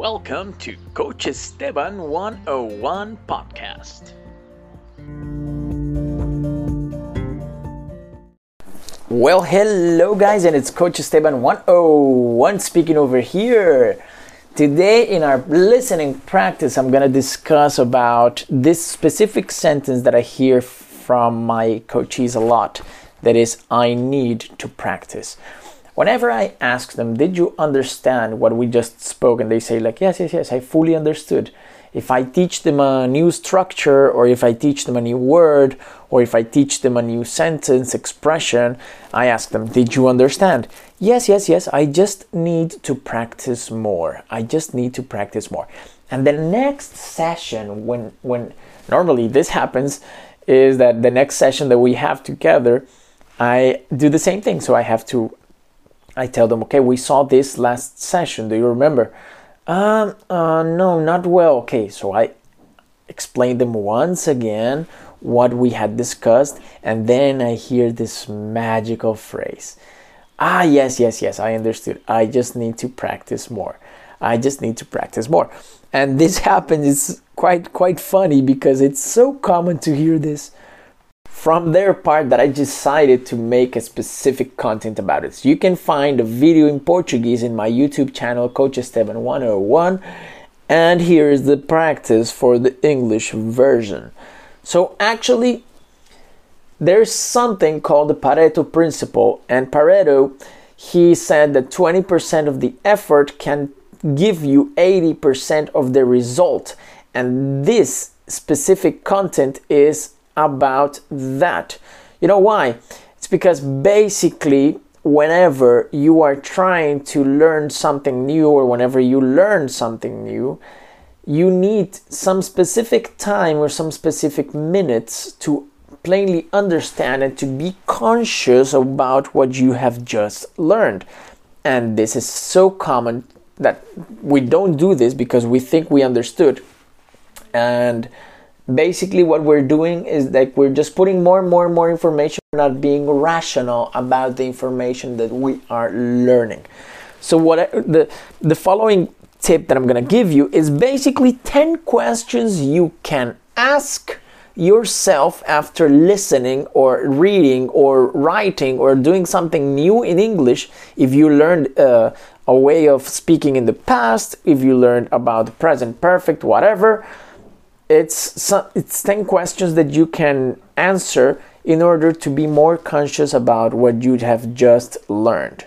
Welcome to Coach Esteban 101 podcast. Well, hello guys, and it's Coach Esteban 101 speaking over here. Today in our listening practice, I'm going to discuss about this specific sentence that I hear from my coachees a lot. That is, I need to practice. Whenever I ask them, Did you understand what we just spoke? And they say, like, Yes, yes, yes, I fully understood. If I teach them a new structure, or if I teach them a new word, or if I teach them a new sentence, expression, I ask them, Did you understand? Yes, yes, yes, I just need to practice more. I just need to practice more. And the next session, when, when normally this happens, is that the next session that we have together, I do the same thing. So I have to I tell them, okay, we saw this last session. Do you remember? Um, uh, no, not well. Okay, so I explain them once again what we had discussed, and then I hear this magical phrase. Ah, yes, yes, yes, I understood. I just need to practice more. I just need to practice more. And this happens, it's quite quite funny because it's so common to hear this from their part that I decided to make a specific content about it. So you can find a video in Portuguese in my YouTube channel, Coach Esteban 101. And here is the practice for the English version. So actually, there's something called the Pareto principle, and Pareto, he said that 20% of the effort can give you 80% of the result. And this specific content is about that. You know why? It's because basically, whenever you are trying to learn something new or whenever you learn something new, you need some specific time or some specific minutes to plainly understand and to be conscious about what you have just learned. And this is so common that we don't do this because we think we understood. And basically what we're doing is like we're just putting more and more and more information not being rational about the information that we are learning. So what I, the the following tip that i'm going to give you is basically 10 questions you can ask yourself after listening or reading or writing or doing something new in english. If you learned uh, a way of speaking in the past if you learned about the present perfect whatever it's it's 10 questions that you can answer in order to be more conscious about what you have just learned.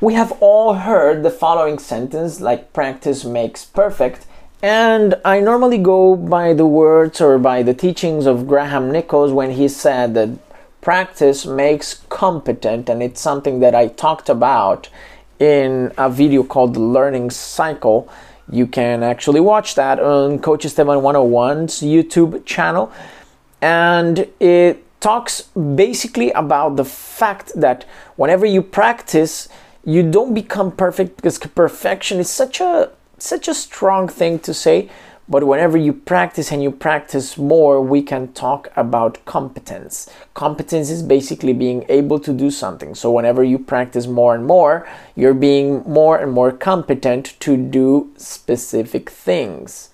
We have all heard the following sentence like practice makes perfect and I normally go by the words or by the teachings of Graham Nichols when he said that practice makes competent and it's something that I talked about in a video called the learning cycle you can actually watch that on Coach Esteban 101's YouTube channel. And it talks basically about the fact that whenever you practice, you don't become perfect because perfection is such a such a strong thing to say but whenever you practice and you practice more, we can talk about competence. Competence is basically being able to do something. So, whenever you practice more and more, you're being more and more competent to do specific things.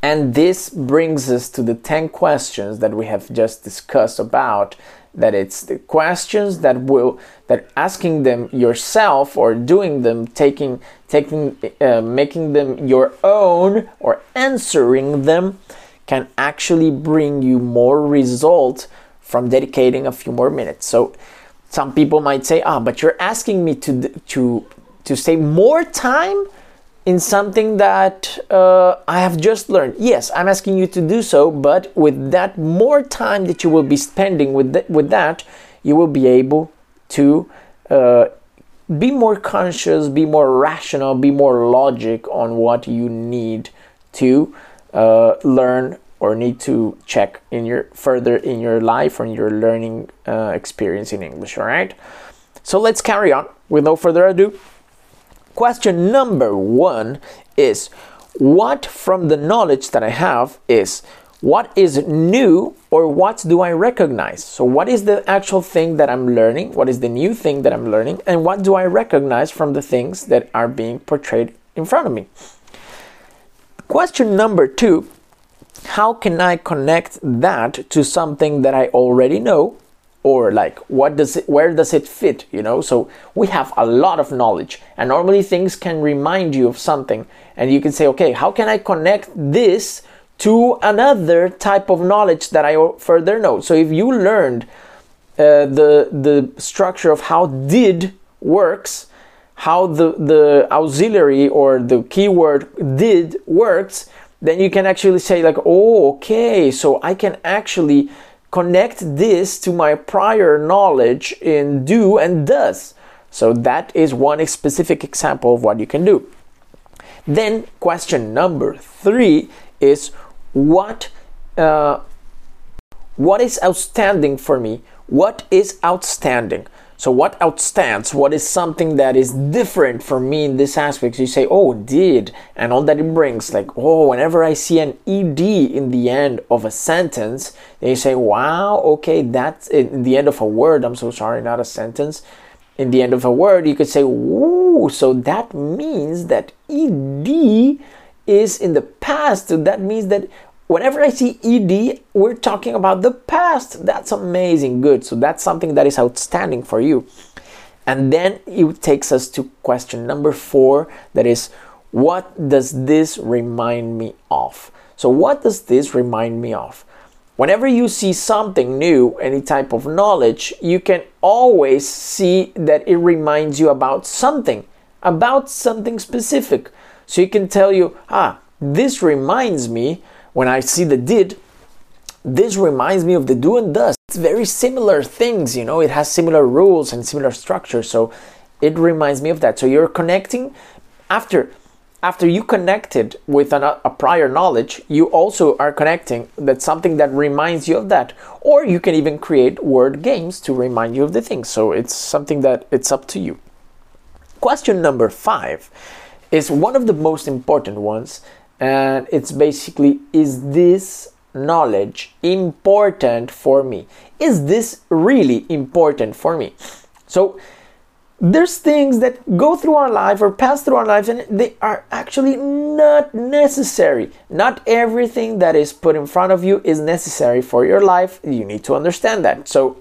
And this brings us to the 10 questions that we have just discussed about that it's the questions that will that asking them yourself or doing them taking taking uh, making them your own or answering them can actually bring you more result from dedicating a few more minutes. So some people might say ah but you're asking me to to to stay more time in something that uh, I have just learned. Yes, I'm asking you to do so, but with that more time that you will be spending with, th- with that, you will be able to uh, be more conscious, be more rational, be more logic on what you need to uh, learn or need to check in your further in your life or in your learning uh, experience in English. All right. So let's carry on. With no further ado, question number one is what from the knowledge that I have is what is new or what do I recognize? So, what is the actual thing that I'm learning? What is the new thing that I'm learning? And what do I recognize from the things that are being portrayed in front of me? Question number two How can I connect that to something that I already know? Or like what does it where does it fit? You know, so we have a lot of knowledge, and normally things can remind you of something, and you can say, okay, how can I connect this to another type of knowledge that I further know. So if you learned uh, the the structure of how did works, how the the auxiliary or the keyword did works, then you can actually say like, oh, okay, so I can actually connect this to my prior knowledge in do and does. So that is one specific example of what you can do. Then question number three is what uh, what is outstanding for me what is outstanding so what outstands what is something that is different for me in this aspect? You say oh did and all that it brings like oh whenever i see an ed in the end of a sentence then you say wow okay that's in the end of a word i'm so sorry not a sentence. In the end of a word you could say ooh so that means that ed is in the past. So that means that whenever I see ED, we're talking about the past. That's amazing. Good. So that's something that is outstanding for you. And then it takes us to question number four that is, what does this remind me of? So, what does this remind me of? Whenever you see something new, any type of knowledge, you can always see that it reminds you about something, about something specific. So you can tell you, ah, this reminds me when I see the did, this reminds me of the do and does. It's very similar things, you know, it has similar rules and similar structure. So it reminds me of that. So you're connecting after after you connected with an, a prior knowledge, you also are connecting that something that reminds you of that. Or you can even create word games to remind you of the thing. So it's something that it's up to you. Question number five is one of the most important ones, and it's basically is this knowledge important for me? Is this really important for me? So, there's things that go through our life or pass through our lives and they are actually not necessary. Not everything that is put in front of you is necessary for your life. You need to understand that. So,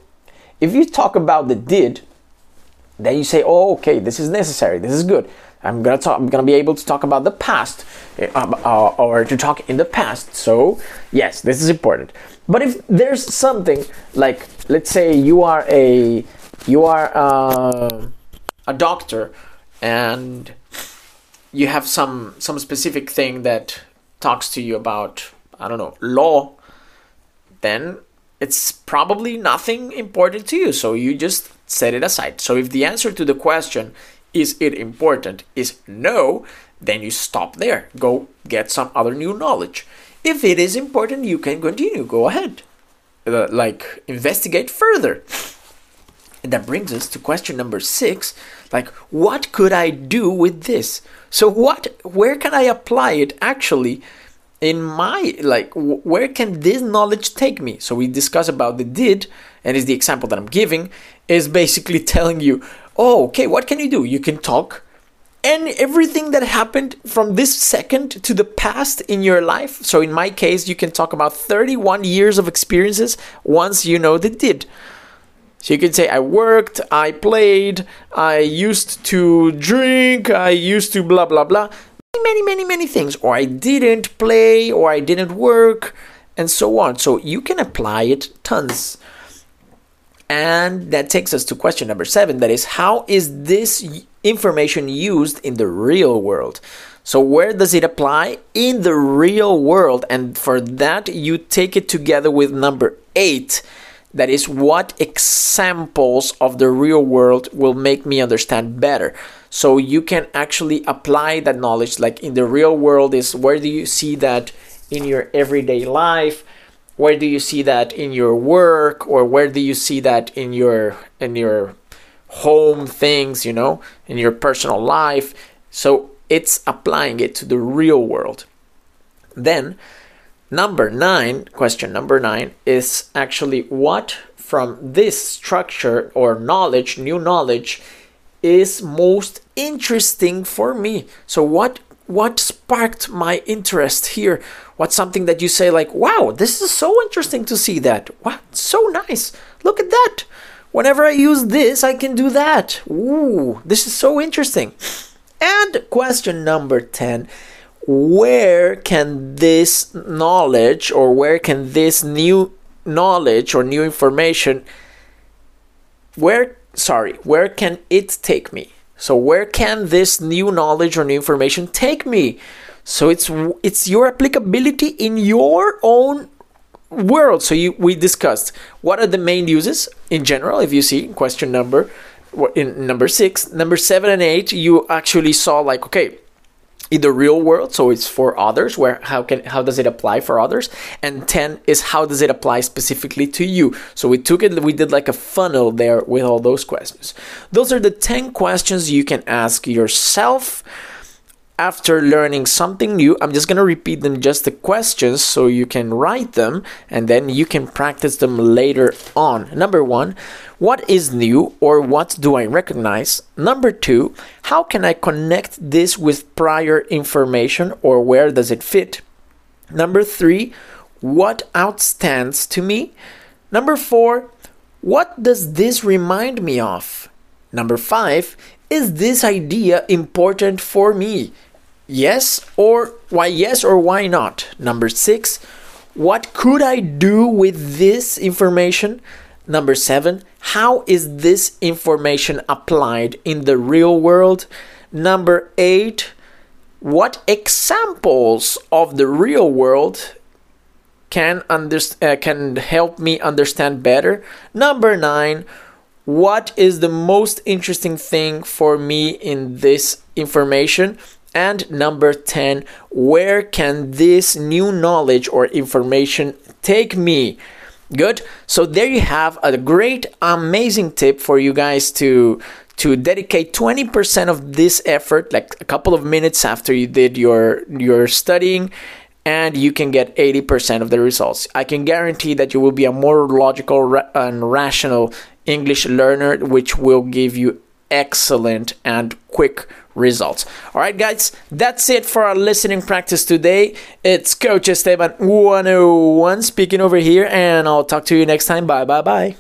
if you talk about the did, then you say, oh, okay, this is necessary, this is good. I'm gonna talk. I'm gonna be able to talk about the past, uh, uh, or to talk in the past. So yes, this is important. But if there's something like, let's say you are a you are uh, a doctor, and you have some some specific thing that talks to you about I don't know law, then it's probably nothing important to you. So you just set it aside. So if the answer to the question is it important is no, then you stop there. Go get some other new knowledge. If it is important, you can continue. Go ahead. Uh, like, investigate further. And that brings us to question number six like, what could I do with this? So, what, where can I apply it actually? in my like where can this knowledge take me so we discuss about the did and is the example that i'm giving is basically telling you oh, okay, what can you do? You can talk and everything that happened from this second to the past in your life. So, in my case, you can talk about 31 years of experiences once you know the did. So, you can say, I worked, I played, I used to drink, I used to blah, blah, blah. Many, many, many things. Or I didn't play, or I didn't work, and so on. So, you can apply it tons. And that takes us to question number seven that is, how is this information used in the real world? So, where does it apply in the real world? And for that, you take it together with number eight. That is, what examples of the real world will make me understand better? So, you can actually apply that knowledge. Like in the real world, is where do you see that in your everyday life? Where do you see that in your work or where do you see that in your in your home things you know in your personal life so it's applying it to the real world then Number nine, question number nine, is actually what from this structure or knowledge, new knowledge, is most interesting for me. So what what sparked my interest here? What's something that you say like, "Wow, this is so interesting to see that. Wow, so nice. Look at that. Whenever I use this, I can do that. Ooh, this is so interesting." And question number 10 where can this knowledge or where can this new knowledge or new information where sorry where can it take me so where can this new knowledge or new information take me so it's it's your applicability in your own world. So you we discussed what are the main uses in general. If you see question number in number 6 number 7 and 8 you actually saw like okay in the real world so it's for others where how can how does it apply for others? And 10 is how does it apply specifically to you? So we took it we did like a funnel there with all those questions. Those are the 10 questions you can ask yourself after learning something new, I'm just going to repeat them just the questions so you can write them and then you can practice them later on. Number one, what is new or what do I recognize? Number two, how can I connect this with prior information or where does it fit? Number three, what outstands to me? Number four, what does this remind me of? Number five, is this idea important for me? Yes or why yes or why not? Number six, what could I do with this information? Number seven, how is this information applied in the real world? Number eight, what examples of the real world can uh, can help me understand better? Number nine, what is the most interesting thing for me in this information? And number 10, where can this new knowledge or information take me? Good. So there you have a great, amazing tip for you guys to to dedicate 20% of this effort, like a couple of minutes after you did your your studying, and you can get 80% of the results. I can guarantee that you will be a more logical and rational English learner, which will give you excellent and quick results. All right, guys, that's it for our listening practice today. It's Coach Esteban 101 speaking over here, and I'll talk to you next time. Bye, bye, bye.